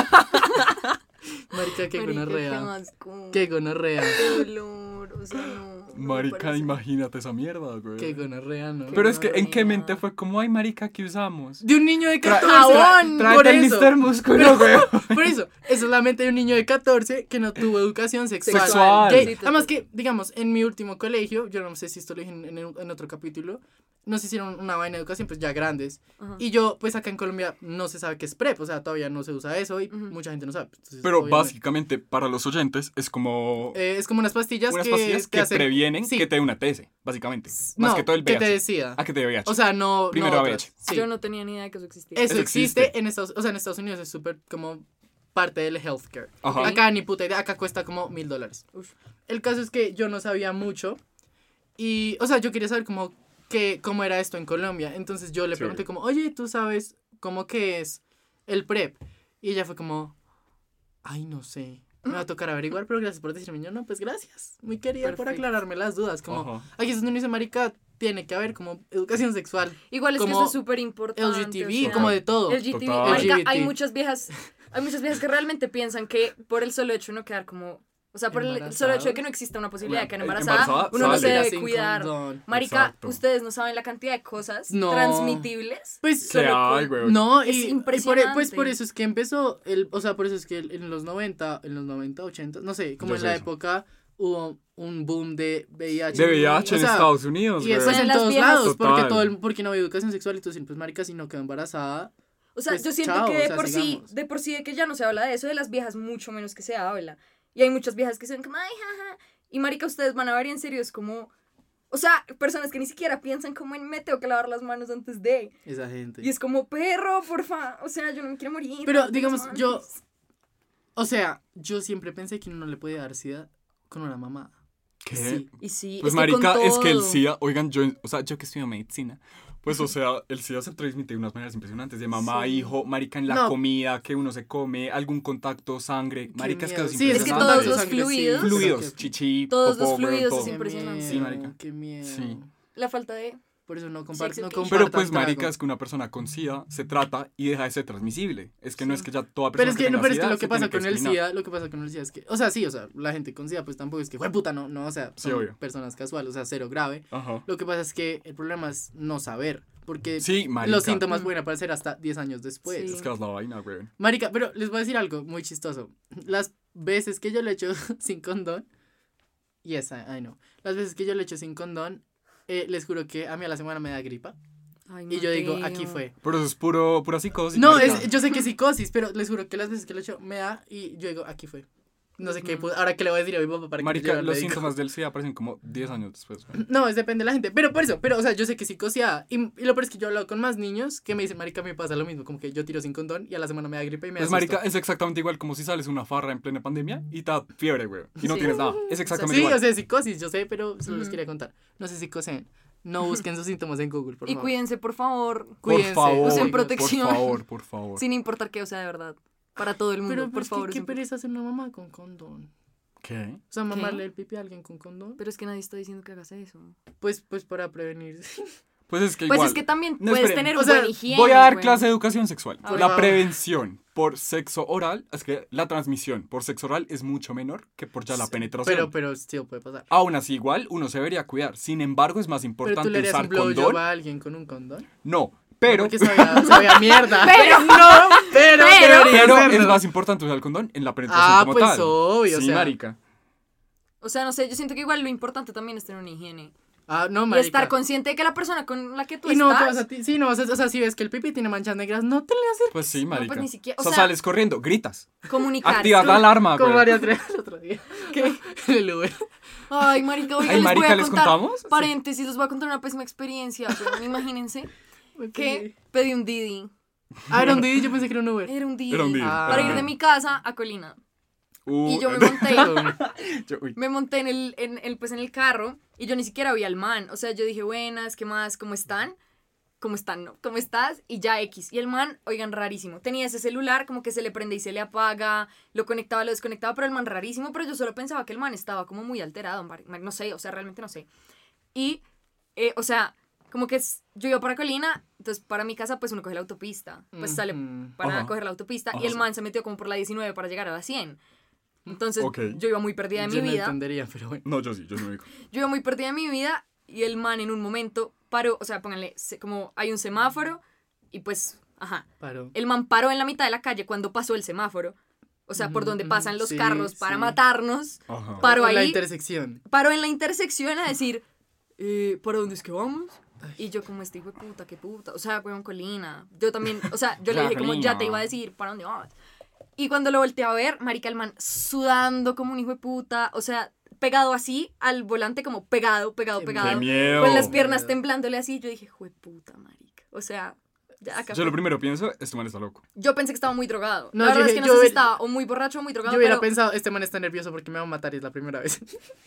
Marica, qué Marica, gonorrea. asco. Qué gonorrea. Qué dolor, o sea, no. Marica, imagínate esa mierda, güey. Qué gonorrea, ¿no? Pero es que, ¿en qué mente fue como, ay, marica, ¿qué usamos? De un niño de Tra- 14. Jabón. Por el eso. Mr. Músculo, güey. Por eso, es solamente de un niño de 14 que no tuvo educación sexual. Sexual. Además que, digamos, en mi último colegio, yo no sé si esto lo dije en, en- en otro capítulo, nos hicieron una vaina de educación, pues ya grandes. Ajá. Y yo, pues acá en Colombia no se sabe qué es PrEP, o sea, todavía no se usa eso y mucha gente no sabe. Entonces, Pero obviamente, básicamente, para los oyentes, es como eh, es como unas pastillas unas que, pastillas que, hacen- previenen sí. que te dé una TS, básicamente. Más no, que todo el que VIH. te decida. Ah, que te dé VIH. O sea, no. Primero no VIH. Sí. Yo no tenía ni idea de que eso existía. Eso, Eso existe, existe. en Estados, o sea, en Estados Unidos es súper como parte del healthcare. Ajá. Acá ni puta idea, acá cuesta como mil dólares. El caso es que yo no sabía mucho y, o sea, yo quería saber cómo, que, cómo era esto en Colombia. Entonces yo le Sí. pregunté como, oye, ¿tú sabes cómo que es el PrEP? Y ella fue como, ay, no sé. Me va a tocar averiguar, pero gracias por decirme. Yo, no, pues gracias. Muy querida por aclararme las dudas. Como, Ajá. aquí es donde dice, marica, tiene que haber como educación sexual. Igual es que eso es súper importante. LGTB, como de todo. LGTB. Marica, hay muchas viejas, hay muchas viejas que realmente piensan que por el solo hecho de no quedar como, o sea, por el solo hecho de que no exista una posibilidad de quedar Bueno, embarazada, embarazada, uno no se debe cuidar. condón. Marica, Exacto. ustedes no saben la cantidad de cosas No. transmitibles. Pues ¿Qué solo hay? No, Es y, y por, impresionante. pues por eso es que empezó, el, o sea, por eso es que en los 90, en los 90, 80, no sé, como Yo en sé la eso. época hubo un boom de VIH. De VIH O en sea, Estados Unidos, Y eso es En todos viejas- lados, porque, todo el, porque no había educación sexual y tú siempre, pues, marica, si no quedó embarazada. O sea, Pues, yo siento chao, que o de sea, por sí, sigamos. de por sí de que ya no se habla de eso, de las viejas mucho menos que se habla. Y hay muchas viejas que se ven como, ay, jaja. Y marica, ustedes van a ver y en serio es como, o sea, personas que ni siquiera piensan como en me tengo que lavar las manos antes de. Esa gente. Y es como, perro, porfa. O sea, yo no me quiero morir. Pero, digamos, manos". yo- O sea, yo siempre pensé que uno no le podía dar sida con una mamá. ¿Qué? Sí. Y sí, Pues es que con marica, es que el. SIDA, oigan, yo, o sea, yo que estudio medicina, pues o sea, el SIDA se transmite de unas maneras impresionantes, de mamá, Sí. hijo, marica en la No. comida que uno se come, algún contacto, sangre, marica, es que Sí, Es que todos los fluidos- Fluidos, chichi, Todos los popó, güey, fluidos todo. es impresionante. miedo, Sí, marica. Qué miedo. Sí. La falta de... Por eso no comparto. Sex No compartan Pero pues, trago. marica, es que una persona con SIDA se trata y deja de ser transmisible. Es que no es que ya toda persona Pero es que, no, pero es que lo que pasa que con el. SIDA, lo que pasa con el SIDA es que, o sea, sí, o sea, la gente con SIDA pues tampoco es que fue puta, no, no, o sea, Sí, son personas casuales, o sea, cero grave. Ajá. Lo que pasa es que el problema es no saber, porque Sí, los síntomas Mm. pueden aparecer hasta 10 años después. Sí. Es que es la vaina, güey. Marica, pero les voy a decir algo muy chistoso. Las veces que yo le echo sin condón, yes, I, I know. Las veces que yo le echo sin condón, eh, les juro que a mí a la semana me da gripa. Ay, Y yo digo, aquí fue. Pero eso es puro, pura psicosis. No, es, yo sé que es psicosis, pero les juro que las veces que lo echo me da y yo digo, aquí fue. No sé qué, Ujú. pu- ahora que le voy a decir a mi papá para que Marica, al los síntomas del SIDA aparecen como 10 años después. No, es depende de la gente. Pero por eso, pero, o sea, yo sé que es psicoseada. Y, y lo peor es que yo he hablado con más niños que me dicen, Marica, me pasa lo mismo. Como que yo tiro sin condón y a la semana me da gripe y me Pues, asusto. marica, es exactamente igual como si sales una farra en plena pandemia y te da fiebre, güey. Y no Sí. tienes nada. Es exactamente Sí, igual. o sea, psicosis, yo sé, pero solo les Ujú. quería contar. No sé si cosen. No busquen sus síntomas en Google, por Y favor. cuídense, por favor, por cuídense, favor, usen protección. Por favor, por favor. sin importar qué, o sea, de verdad. Para todo el mundo, Pero, por pues, favor. ¿qué, qué pereza hacer una mamá con condón? ¿Qué? O sea, ¿Qué? mamarle el pipi a alguien con condón. Pero es que nadie está diciendo que hagas eso. Pues, pues para prevenir. Pues es que Pues igual. es que también No, puedes esperen. tener O sea, buena higiene. Voy a dar güey. clase de educación sexual. La prevención por sexo oral, es que la transmisión por sexo oral es mucho menor que por ya la penetración. Pero, pero sí puede pasar. Aún así, igual, uno se debería cuidar. Sin embargo, es más Pero tú importante le harías usar un condón. a alguien con un condón. No, pero, Porque sabía, sabía mierda. Pero- no, pero, pero- es más importante usar el condón en la penetración Ah, como pues tal. obvio, o sí, sea. marica. O sea, no sé, yo siento que igual lo importante también es tener una higiene. Ah, no, Y marica. estar consciente de que la persona con la que tú Y no, te estás... vas a ti, sí, no vas a, o sea, si ves que el pipí tiene manchas negras, no te le haces Pues sí, No, marica. pues ni siquiera... o O sea, sea, sales corriendo, gritas. comunicar. Activas la alarma, como. María Andrea el otro día. ¿Qué? El Uber. Ay, marica, oigan, Ay, les voy marica, a ¿les contar... contamos? Sí. Paréntesis, les voy a contar una pésima experiencia. Pero imagínense que pedí un Didi. Ah, era un Didi, yo pensé que era un Uber. Era un Didi. Era un Didi. Ah. Para ir de mi casa a Colina. Uh, Y yo me monté, yo- uy. me monté en el, en el, pues en el carro y yo ni siquiera vi al man. O sea, yo dije, buenas, ¿qué más? ¿Cómo están? ¿Cómo están? No? ¿Cómo estás? Y ya X. Y el man, oigan, rarísimo. Tenía ese celular como que se le prende y se le apaga, lo conectaba, lo desconectaba, pero el man rarísimo, pero yo solo pensaba que el man estaba como muy alterado, no sé, o sea, realmente no sé. Y, eh, o sea, como que es- yo iba para Colina, entonces para mi casa pues uno coge la autopista, pues sale para Ajá. coger la autopista Ajá, y el man se metió como por la 19 para llegar a la 100. Entonces Ok. yo iba muy perdida de Yo mi no vida. entendería, pero bueno. No, yo sí, yo no me digo. Yo iba muy perdida de mi vida y el man en un momento paró, o sea, pónganle, se- como hay un semáforo y pues, ajá, Paró. el man paró en la mitad de la calle cuando pasó el semáforo. O sea, por Ujú, donde ujú, pasan los sí, carros para sí. matarnos. Ajá. Paró En la ahí, intersección. paró en la intersección a decir, eh, ¿para dónde es que vamos? Y yo como este hijo de puta, qué puta. O sea, weón, colina. Yo también, o sea, yo le dije como, ya te iba a decir, ¿para dónde vamos? Y cuando lo volteé a ver, marica, el man sudando como un hijo de puta. O sea, pegado así al volante, como pegado, pegado, pegado. ¡Qué miedo! Con las piernas temblándole así. Yo dije, hijo de puta, marica. O sea, acá. Yo lo primero pienso, este man está loco. Yo pensé que estaba muy drogado. No, la yo verdad es dije- que no yo sé si estaba o muy borracho o muy drogado. Yo hubiera pero... pensado, este man está nervioso porque me va a matar y es la primera vez.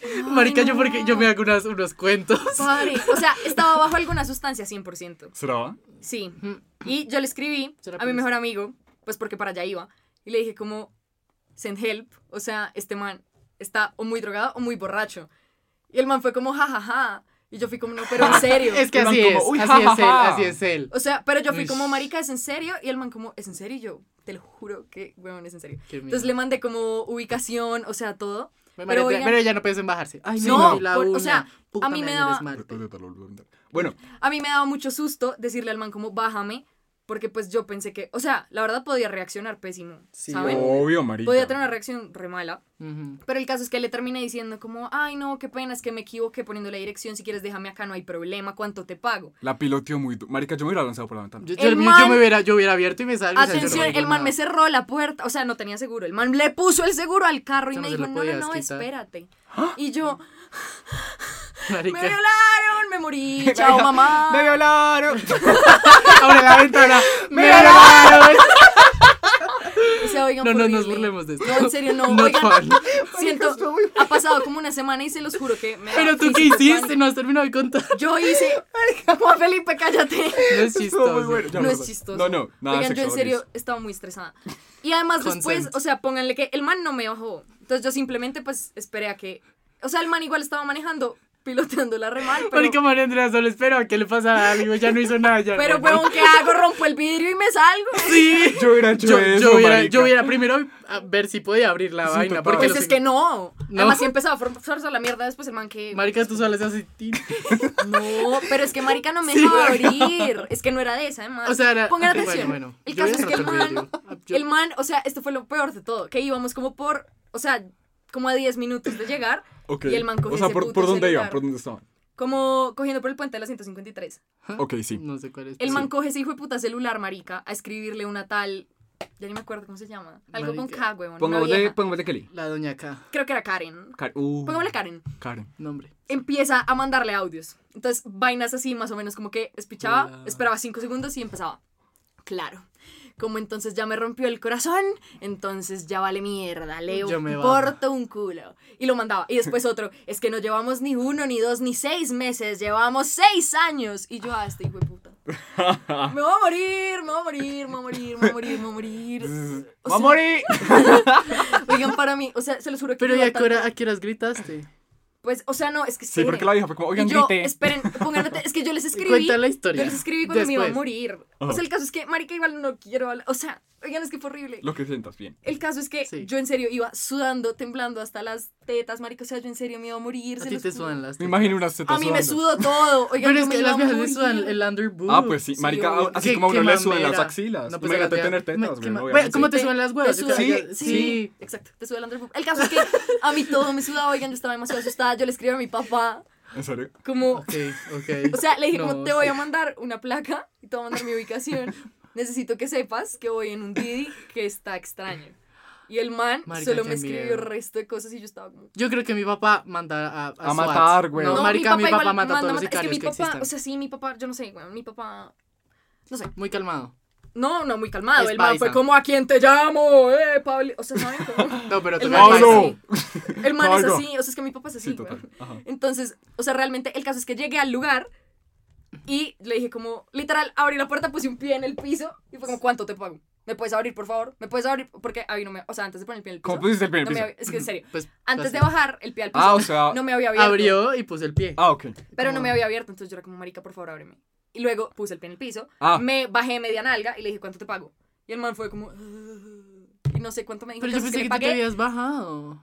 Ay, Marica, yo no. porque yo me hago unas- unos cuentos. Padre. O sea, estaba bajo alguna sustancia 100%. ¿Será? Sí. Y yo le escribí ¿Será a mi mejor amigo, pues porque para allá iba, y le dije como, send help, o sea, este man está o muy drogado o muy borracho. Y el man fue como, jajaja. Y yo fui como, no, pero en serio. Es que El man así como, es, "Uy, así ja, es ja, él, ja". así es él. O sea, pero yo fui Uy. como, marica, ¿es en serio? Y el man como, ¿es en serio? Y yo, te lo juro que, weón, es en serio. Entonces le mandé como ubicación, o sea, todo. Pero, oigan- pero ella no pensó en bajarse. Ay, no, no, la por- o sea, Puta a mí me daba-. Bueno, A mí me daba mucho susto decirle al man como, bájame, porque pues yo pensé que, o sea, la verdad podía reaccionar pésimo, Sí, ¿saben? obvio, marica. Podía tener una reacción re mala. Pero el caso es que le terminé diciendo como, ay no, qué pena, es que me equivoqué poniendo la dirección, si quieres déjame acá, no hay problema, ¿cuánto te pago? La piloteó muy... du- Marica, yo me hubiera lanzado por la ventana. Yo, yo- El yo man- me hubiera, yo hubiera abierto y me salgo. Atención, el man me cerró la puerta, o sea, no tenía seguro, el man le puso el seguro al carro y me dijo, no, no, no, quitar". espérate. Y yo, Marica. me violaron, me morí, chao mamá. ¡Me violaron! Abre la ventana. ¡Me ¡Me violaron! O sea, oigan, No, no nos burlemos de esto. No, en serio, no, Not oigan, fun. siento, ha pasado como una semana y se los juro que me Pero tú qué hiciste, pánico. no has terminado de contar. Yo hice, Juan Felipe, cállate. No es chistoso. bueno. Ya, no es chistoso. No, no, nada Oigan, yo en serio estaba muy estresada. Y además después, Consent. o sea, pónganle que el man no me bajó. Entonces yo simplemente pues esperé a que... O sea, el man igual estaba manejando, piloteando la remal, pero... Marica María Andrea solo espero a que le pasara algo. Ya no hizo nada. Ya Pero, no. huevón, ¿qué hago? Rompo el vidrio y me salgo. Sí. Yo hubiera hecho Yo, eso, yo hubiera, marica. yo hubiera primero a ver si podía abrir la Sí, vaina. total. Porque Pues es que no. No. Además, si empezaba a forzarse la mierda después el man que... Marica, tú sales así. No, pero es que marica no me Sí, dejaba abrir. Es que no era de esa, además. O sea, era. Pongan ok, atención. Bueno, bueno. El caso es que el man, el man, o sea, esto fue lo peor de todo, que íbamos como por, o sea, como a 10 minutos de llegar, Ok. y el man cogió O sea, ese ¿por, puto ¿por dónde celular. iban? ¿Por dónde estaban? como cogiendo por el puente de la 153. Ok, sí. No sé cuál es. El Sí. man coge ese hijo de puta celular, marica, a escribirle una tal, ya ni me acuerdo cómo se llama, algo con Marica. K, huevón, una Pongámosle, vieja. pongámosle Kelly. La doña K. Creo que era Karen. Car- uh, Pongámosle Karen. Karen. Nombre. Empieza a mandarle audios. Entonces, vainas así, más o menos, como que espichaba, Hola. esperaba cinco segundos y empezaba. Claro. Como entonces ya me rompió el corazón, entonces ya vale mierda, le importa un culo. Y lo mandaba. Y después otro, es que no llevamos ni uno, ni dos, ni seis meses, llevamos seis años. Y yo, ah, este hijo de puta. Me voy a morir, me voy a morir, me voy a morir, me voy a morir, me voy a morir. O sea, ¡Mamori! Oigan, para mí, o sea, se los juro que Pero ¿y a a qué horas gritaste? Pues, o sea, no, es que Sí, porque la vieja fue como, oigan, yo, grite. esperen, pongan atención, es que yo les escribí. Cuenta la historia. Yo les escribí cuando me iba a morir. O Ajá. sea, el caso es que, marica, igual no quiero hablar. O sea, oigan, es que fue horrible. Lo que sientas bien. El caso es que Sí. yo en serio iba sudando, temblando hasta las tetas, marica. O sea, yo en serio me iba a morir. A ti te sudan las Me tetas. imagino unas tetas A mí me sudando. sudó todo. Oigan, Pero es me que las viejas le sudan el underboob. Ah, pues sí, Sí, marica, obvio. así como a uno le sudan las axilas. No, pues, Imagínate tener tetas, güey. ¿Cómo te Te- sudan las te huevas? Sí, sí, sí. exacto, te sube el underboob. El caso es que a mí todo me sudaba, oigan, yo estaba demasiado asustada. Yo le escribí a mi papá. ¿En serio? Como, Ok, ok. o sea, le dije como, No, te voy sí. a mandar una placa y te voy a mandar mi ubicación. Necesito que sepas que voy en un Didi que está extraño. Y el man Marica, solo me escribió miedo. el resto de cosas y yo estaba como... Yo creo que mi papá manda a, a, A matar, güey. No, No, marica, mi papá, igual mata a todos los Es que mi que, papá, existan. o sea, sí, mi papá, yo no sé, güey, mi papá... No sé. Muy calmado. No, no, muy calmado. Es el man fue como, ¿a quién te llamo? Eh, Pablo. O sea, ¿saben cómo? No, pero El tú man así. El man es así. O sea, es que mi papá es así, Sí, güey. total. Ajá. Entonces, o sea, realmente el caso es que llegué al lugar y le dije como, literal, abrí la puerta, puse un pie en el piso y fue como, ¿cuánto te pago? ¿Me puedes abrir, por favor? ¿Me puedes abrir? Porque ahí no me, o sea, antes de poner el pie en el piso. ¿Cómo pusiste el pie en el piso? es que en serio, Pues, antes de bajar el pie al piso, Ah, o sea. no me había abierto. Abrió y puse el pie. Ah, ok. Pero no me había abierto, entonces yo era como, marica, por favor, ábreme. Y luego puse el pie en el piso, Ah. me bajé media nalga y le dije, ¿cuánto te pago? Y el man fue como, "Ah", y no sé cuánto me dijo. Pero yo pensé que, le tú te habías bajado.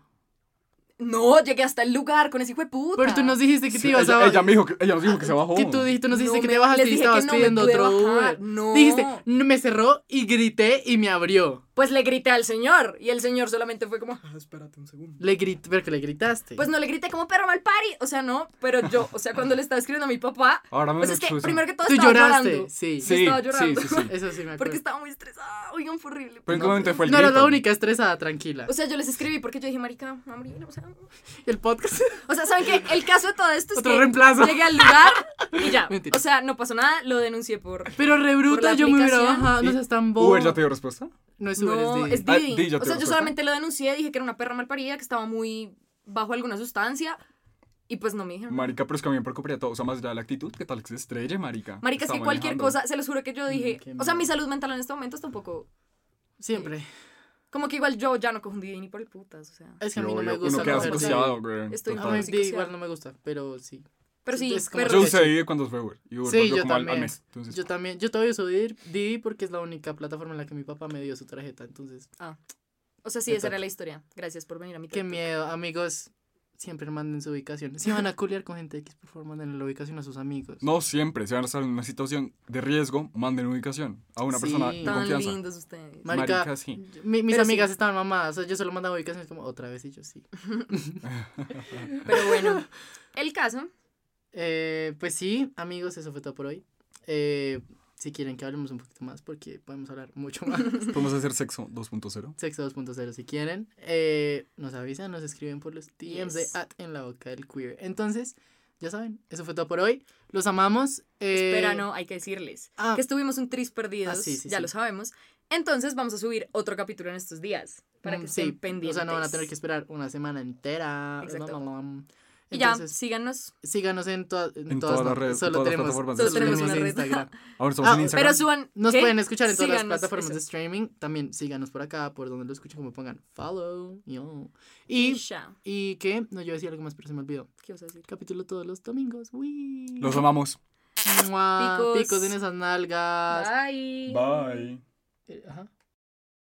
No, llegué hasta el lugar con ese hijo de puta. Pero tú nos dijiste que te ibas ella, a ella me dijo que, ella nos dijo que se bajó. Que tú, dijiste, tú nos dijiste No que te bajaste y dije estabas no pidiendo otro bajar. Uber. No. Dijiste, "No, me cerró y grité y me abrió. Pues le grité al señor y el señor solamente fue como, "Ah, espérate un segundo. Le grité, pero que le gritaste. Pues no le grité como perro mal pari, o sea, no, pero yo, o sea, cuando le estaba escribiendo a mi papá, Ahora me pues es que primero que todo Tú estaba lloraste, llorando. sí. Sí, estaba sí, llorando. sí, sí. Eso sí me acuerdo. Porque estaba muy estresada, oigan, fue horrible. Pero en qué No, momento fue el no grito? la única estresada, tranquila. O sea, yo les escribí porque yo dije, marica, Mamri, o sea, el podcast. o sea, ¿saben qué? El caso de todo esto es Otro que reemplazo. llegué al lugar y ya. Mentira. O sea, no pasó nada, lo denuncié por... Pero re bruta, yo me hubiera bajado. No ¿Y seas tan bobo. ¿Uber ya te dio respuesta? No es No, es es Didi. Ah, Didi o sea, yo solamente lo denuncié, dije que era una perra malparida, que estaba muy bajo alguna sustancia y pues no me dijeron. Marica, pero es que a mí me preocuparía todo. O sea, más allá de la actitud, ¿qué tal que se estrelle, marica? Marica, es que cualquier manejando. cosa, se los juro que yo dije, Mm, o sea, mi salud mental en este momento está un poco, Siempre. como que igual yo ya no cojo un Didi ni por el putas, o sea. Es que a mí no me gusta. Uno queda coger psicoseado, güey. Estoy A mí igual no me gusta, pero sí. Pero sí, Es como- pero- Yo usé Didi cuando fue Uber. Y Uber Sí, yo como al- al también. mes. Entonces, Yo también, yo todavía uso Didi, porque es la única plataforma en la que mi papá me dio su tarjeta, entonces, o sea, sí, esa era la historia. Gracias por venir a mi qué TED. miedo, amigos, siempre manden su ubicación. Si van a culiar con gente X, por favor, manden la ubicación a sus amigos. No siempre. Si van a estar en una situación de riesgo, manden ubicación a una Sí. persona de Tan confianza. lindos ustedes. Marica, Marica, sí. mi- mis Pero amigas sí. estaban mamadas, o sea, yo solo mandaba ubicaciones como otra vez y yo sí. Pero bueno, el caso, Eh, pues sí, amigos, eso fue todo por hoy. Eh, si quieren que hablemos un poquito más, porque podemos hablar mucho más. Podemos hacer sexo 2.0. Sexo 2.0 si quieren. Eh, nos avisan, nos escriben por los DMs Yes. de at en la boca del queer. Entonces, ya saben, eso fue todo por hoy. Los amamos. eh, espera, no, hay que decirles ah. que estuvimos un tris perdidos, Ah, sí, sí, ya sí. lo sabemos. Entonces vamos a subir otro capítulo en estos días para mm, que sí, estén pendientes. O sea, no van a tener que esperar una semana entera. Exacto. Y ya, síganos. síganos en, toda- en En todas todas las redes- Solo todas las tenemos, solo tenemos red. Instagram. Ahora estamos Ah, en Instagram. Pero suban. Nos ¿qué? pueden escuchar en todas las plataformas de streaming. También síganos por acá, por donde lo escuchen, como pongan follow. Yo. Y Y, ya. y que, no, yo decía algo más, pero se me olvidó. ¿Qué vas a decir? Capítulo todos los domingos. Uy. Los amamos. Mua, Picos. Picos en esas nalgas. Bye. Bye. Eh, Ajá.